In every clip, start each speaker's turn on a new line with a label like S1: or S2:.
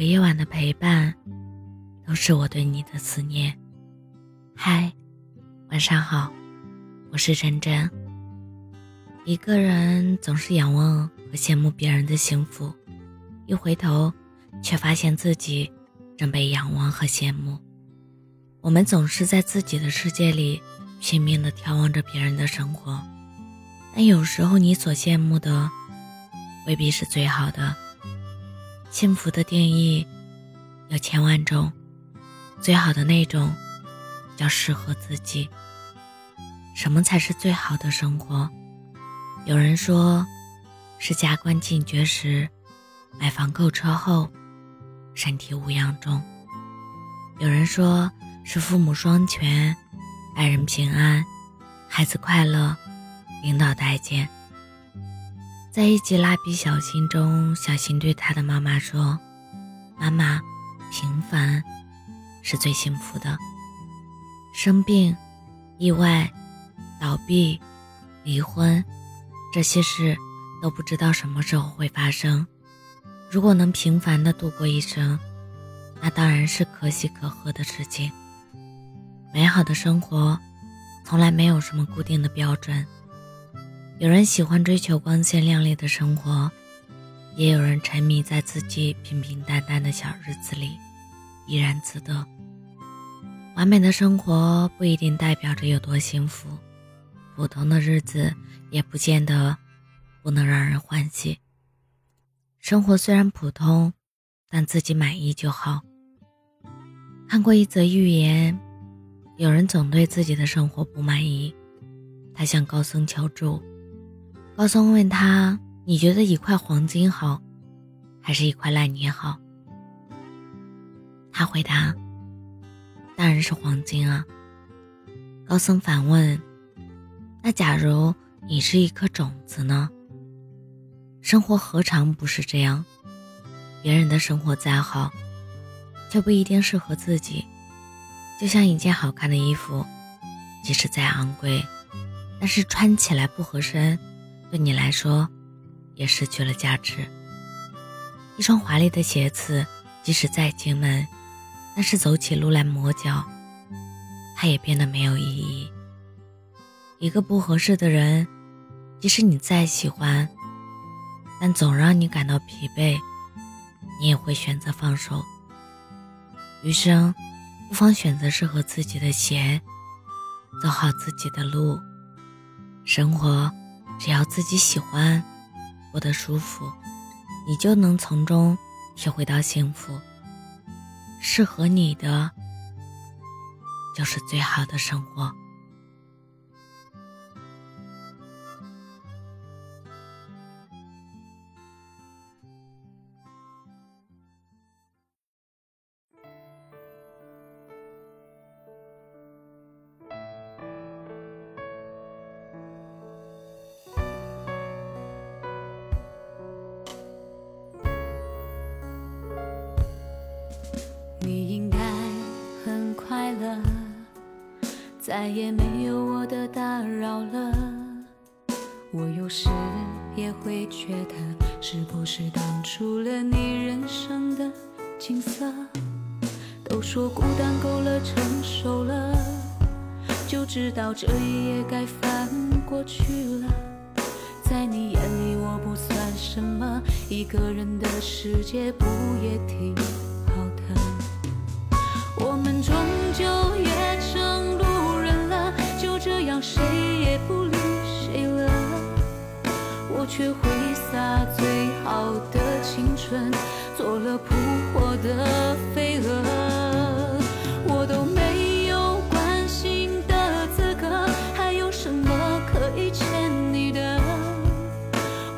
S1: 个夜晚的陪伴，都是我对你的思念。嗨，晚上好，我是真真。一个人总是仰望和羡慕别人的幸福，一回头，却发现自己正被仰望和羡慕。我们总是在自己的世界里拼命地眺望着别人的生活，但有时候你所羡慕的，未必是最好的。幸福的定义有千万种，最好的那种叫适合自己。什么才是最好的生活？有人说，是家关进绝时，买房购车后，身体无恙中；有人说是父母双全，爱人平安，孩子快乐，领导待见。在一集《蜡笔小新》中，小新对他的妈妈说：“妈妈，平凡是最幸福的。生病、意外、倒闭、离婚，这些事都不知道什么时候会发生。如果能平凡的度过一生，那当然是可喜可贺的事情。美好的生活，从来没有什么固定的标准。”有人喜欢追求光鲜亮丽的生活，也有人沉迷在自己平平淡淡的小日子里，怡然自得。完美的生活不一定代表着有多幸福，普通的日子也不见得不能让人欢喜。生活虽然普通，但自己满意就好。看过一则寓言，有人总对自己的生活不满意，他向高僧求助。高僧问他：“你觉得一块黄金好，还是一块烂泥好？”他回答：“当然是黄金啊。”高僧反问：“那假如你是一颗种子呢？生活何尝不是这样？别人的生活再好，却不一定适合自己。就像一件好看的衣服，即使再昂贵，但是穿起来不合身。”对你来说，也失去了价值。一双华丽的鞋子，即使再精美，但是走起路来磨脚，它也变得没有意义。一个不合适的人，即使你再喜欢，但总让你感到疲惫，你也会选择放手。余生，不妨选择适合自己的鞋，走好自己的路，生活。只要自己喜欢，过得舒服，你就能从中体会到幸福。适合你的，就是最好的生活。
S2: 再也没有我的打扰了。我有时也会觉得，是不是挡住了你人生的景色？都说孤单够了，成熟了，就知道这一页该翻过去了。在你眼里我不算什么，一个人的世界不也挺好的？我们终究却挥洒最好的青春，做了扑火的飞蛾。我都没有关心的资格，还有什么可以欠你的？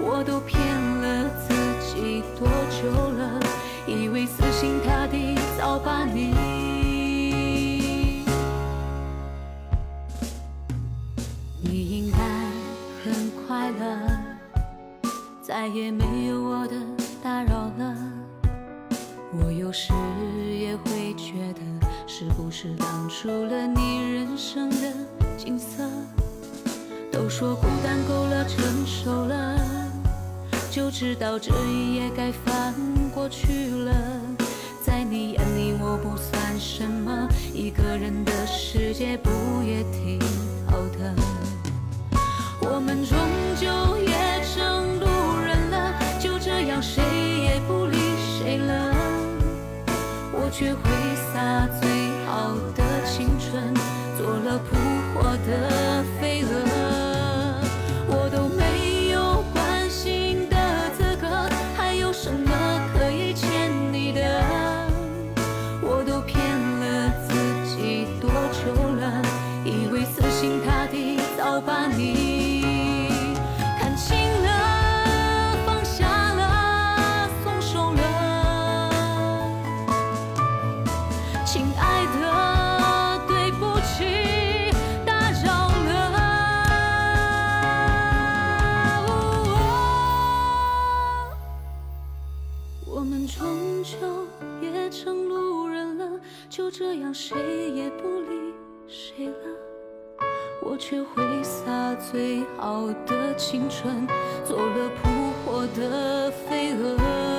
S2: 我都骗了自己多久了？以为死心塌地早把你。你应该很快乐再也没有我的打扰了。我有时也会觉得是不是挡住了你人生的景色？都说孤单够了成熟了就知道这一页该翻过去了。在你眼里我不算什么一个人的世界不也挺却挥洒最好的青春做了扑火的这样谁也不理谁了我却挥洒最好的青春做了扑火的飞蛾。